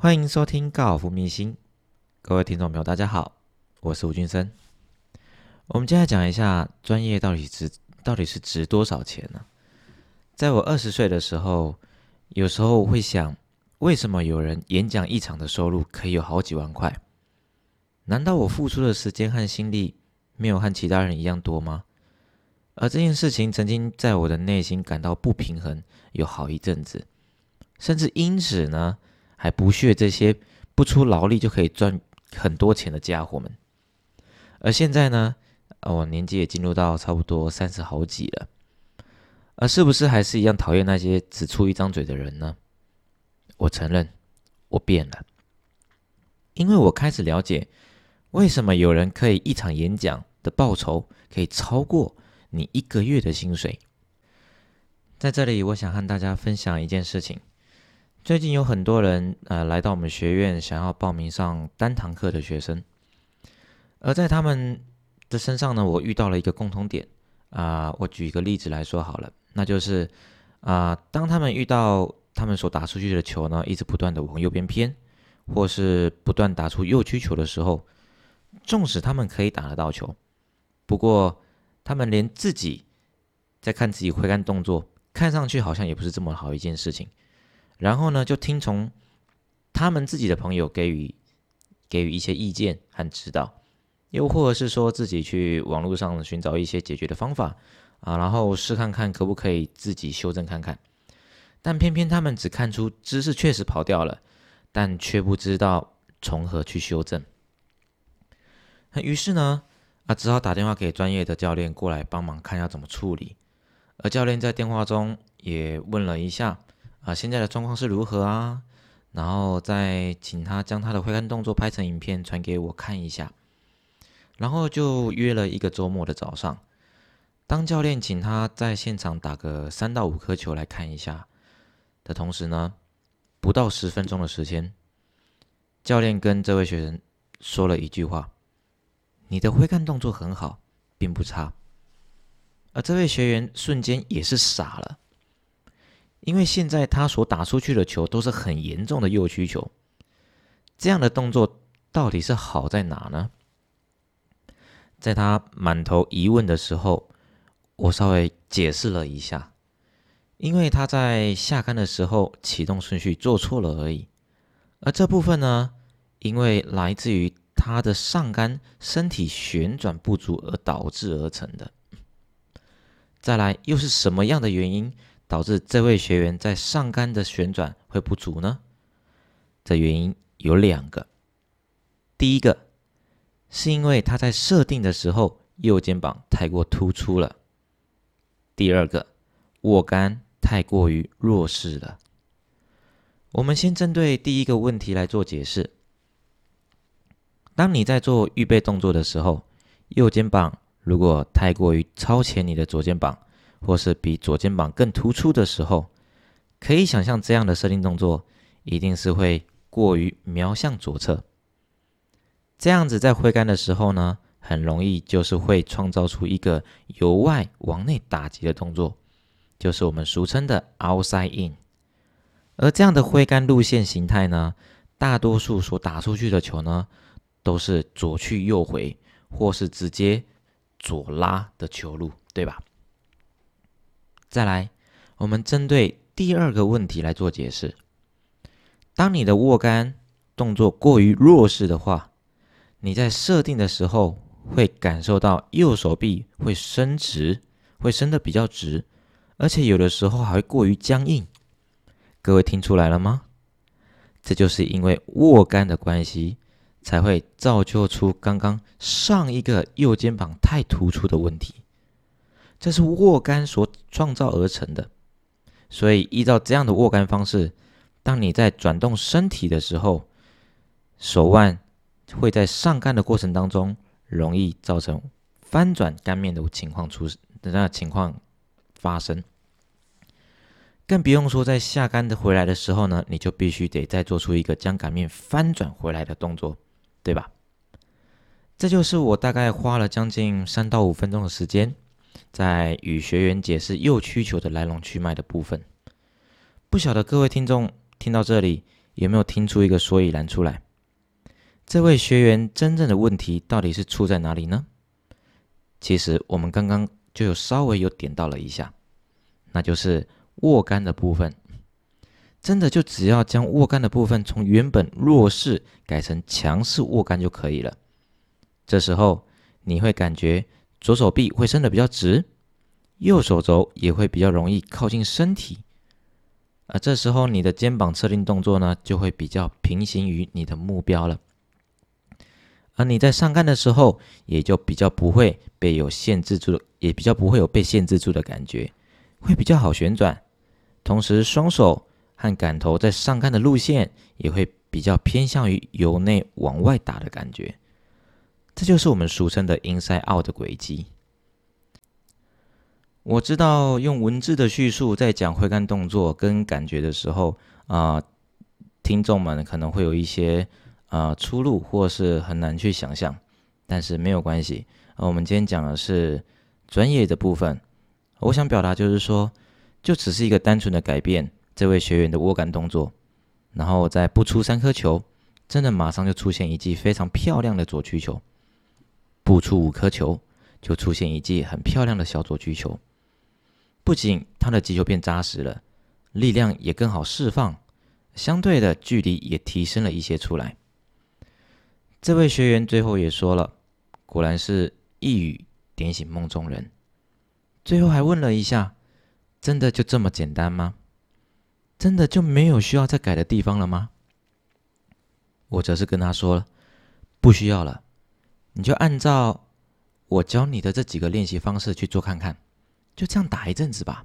欢迎收听高尔夫秘辛，各位听众朋友，大家好，我是吴俊生。我们接下来讲一下专业到底值到底是值多少钱呢？在我二十岁的时候，有时候会想，为什么有人演讲一场的收入可以有好几万块？难道我付出的时间和心力没有和其他人一样多吗？而这件事情曾经在我的内心感到不平衡，有好一阵子，甚至因此呢，还不屑这些不出劳力就可以赚很多钱的家伙们。而现在呢，我年纪也进入到差不多三十好几了，而是不是还是一样讨厌那些只出一张嘴的人呢？我承认，我变了，因为我开始了解为什么有人可以一场演讲的报酬可以超过。你一个月的薪水，在这里，我想和大家分享一件事情。最近有很多人呃来到我们学院，想要报名上单堂课的学生，而在他们的身上呢，我遇到了一个共同点啊。我举一个例子来说好了，那就是啊，当他们遇到他们所打出去的球呢，一直不断的往右边偏，或是不断打出右曲球的时候，纵使他们可以打得到球，不过。他们连自己在看自己挥杆动作，看上去好像也不是这么好一件事情。然后呢，就听从他们自己的朋友给予给予一些意见和指导，又或者是说自己去网络上寻找一些解决的方法啊，然后试看看可不可以自己修正看看。但偏偏他们只看出姿势确实跑掉了，但却不知道从何去修正。于是呢。他只好打电话给专业的教练过来帮忙看要怎么处理，而教练在电话中也问了一下啊现在的状况是如何啊，然后再请他将他的挥杆动作拍成影片传给我看一下，然后就约了一个周末的早上，当教练请他在现场打个三到五颗球来看一下的同时呢，不到十分钟的时间，教练跟这位学生说了一句话。你的挥杆动作很好，并不差。而这位学员瞬间也是傻了，因为现在他所打出去的球都是很严重的右曲球，这样的动作到底是好在哪呢？在他满头疑问的时候，我稍微解释了一下，因为他在下杆的时候启动顺序做错了而已，而这部分呢，因为来自于。他的上杆身体旋转不足而导致而成的。再来，又是什么样的原因导致这位学员在上杆的旋转会不足呢？这原因有两个。第一个是因为他在设定的时候右肩膀太过突出了。第二个，握杆太过于弱势了。我们先针对第一个问题来做解释。当你在做预备动作的时候，右肩膀如果太过于超前你的左肩膀，或是比左肩膀更突出的时候，可以想象这样的设定动作一定是会过于瞄向左侧。这样子在挥杆的时候呢，很容易就是会创造出一个由外往内打击的动作，就是我们俗称的 outside in。而这样的挥杆路线形态呢，大多数所打出去的球呢。都是左去右回，或是直接左拉的球路，对吧？再来，我们针对第二个问题来做解释。当你的握杆动作过于弱势的话，你在设定的时候会感受到右手臂会伸直，会伸的比较直，而且有的时候还会过于僵硬。各位听出来了吗？这就是因为握杆的关系。才会造就出刚刚上一个右肩膀太突出的问题，这是握杆所创造而成的。所以依照这样的握杆方式，当你在转动身体的时候，手腕会在上杆的过程当中容易造成翻转杆面的情况出的那情况发生。更不用说在下杆的回来的时候呢，你就必须得再做出一个将杆面翻转回来的动作。对吧？这就是我大概花了将近三到五分钟的时间，在与学员解释右曲球的来龙去脉的部分。不晓得各位听众听到这里有没有听出一个所以然出来？这位学员真正的问题到底是出在哪里呢？其实我们刚刚就有稍微有点到了一下，那就是握杆的部分。真的就只要将握杆的部分从原本弱势改成强势握杆就可以了。这时候你会感觉左手臂会伸得比较直，右手肘也会比较容易靠近身体。而这时候你的肩膀侧定动作呢，就会比较平行于你的目标了。而你在上杆的时候，也就比较不会被有限制住，也比较不会有被限制住的感觉，会比较好旋转。同时，双手。和杆头在上杆的路线也会比较偏向于由内往外打的感觉，这就是我们俗称的 inside out 的轨迹。我知道用文字的叙述在讲挥杆动作跟感觉的时候啊，听众们可能会有一些啊出入，或是很难去想象，但是没有关系。我们今天讲的是专业的部分，我想表达就是说，就只是一个单纯的改变。这位学员的握杆动作，然后再不出三颗球，真的马上就出现一记非常漂亮的左曲球；不出五颗球，就出现一记很漂亮的小左曲球。不仅他的击球变扎实了，力量也更好释放，相对的距离也提升了一些出来。这位学员最后也说了，果然是一语点醒梦中人。最后还问了一下，真的就这么简单吗？真的就没有需要再改的地方了吗？我则是跟他说了，不需要了，你就按照我教你的这几个练习方式去做看看，就这样打一阵子吧。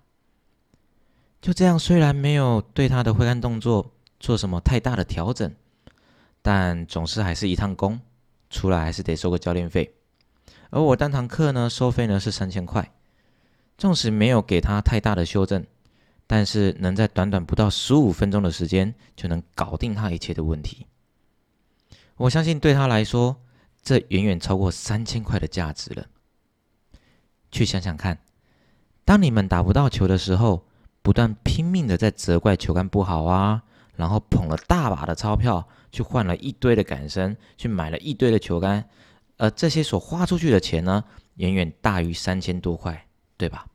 就这样，虽然没有对他的挥杆动作做什么太大的调整，但总是还是一趟工，出来还是得收个教练费。而我单堂课呢，收费呢是三千块，纵使没有给他太大的修正。但是能在短短不到十五分钟的时间就能搞定他一切的问题，我相信对他来说，这远远超过三千块的价值了。去想想看，当你们打不到球的时候，不断拼命的在责怪球杆不好啊，然后捧了大把的钞票去换了一堆的杆身，去买了一堆的球杆，而这些所花出去的钱呢，远远大于三千多块，对吧？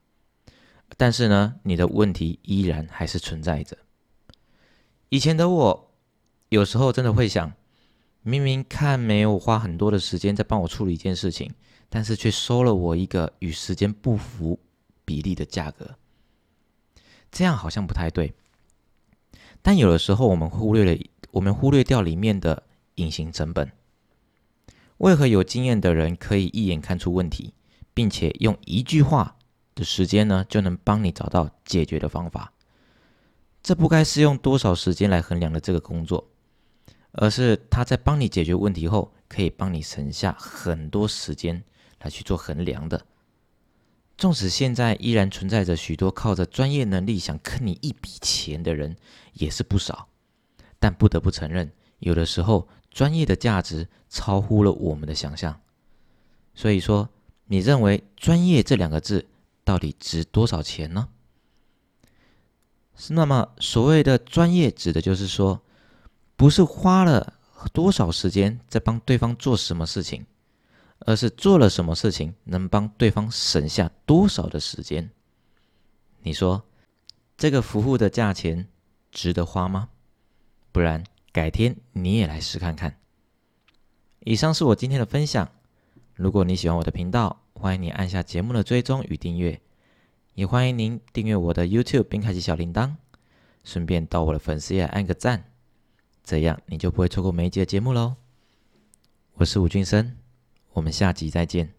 但是呢，你的问题依然还是存在着。以前的我，有时候真的会想，明明看没有花很多的时间在帮我处理一件事情，但是却收了我一个与时间不符比例的价格，这样好像不太对。但有的时候，我们忽略了，我们忽略掉里面的隐形成本。为何有经验的人可以一眼看出问题，并且用一句话？的时间呢，就能帮你找到解决的方法。这不该是用多少时间来衡量的这个工作，而是他在帮你解决问题后，可以帮你省下很多时间来去做衡量的。纵使现在依然存在着许多靠着专业能力想坑你一笔钱的人，也是不少。但不得不承认，有的时候专业的价值超乎了我们的想象。所以说，你认为“专业”这两个字？到底值多少钱呢？是那么所谓的专业，指的就是说，不是花了多少时间在帮对方做什么事情，而是做了什么事情能帮对方省下多少的时间。你说这个服务的价钱值得花吗？不然改天你也来试看看。以上是我今天的分享。如果你喜欢我的频道，欢迎你按下节目的追踪与订阅，也欢迎您订阅我的 YouTube 并开启小铃铛，顺便到我的粉丝页按个赞，这样你就不会错过每一集的节目喽。我是吴俊生，我们下集再见。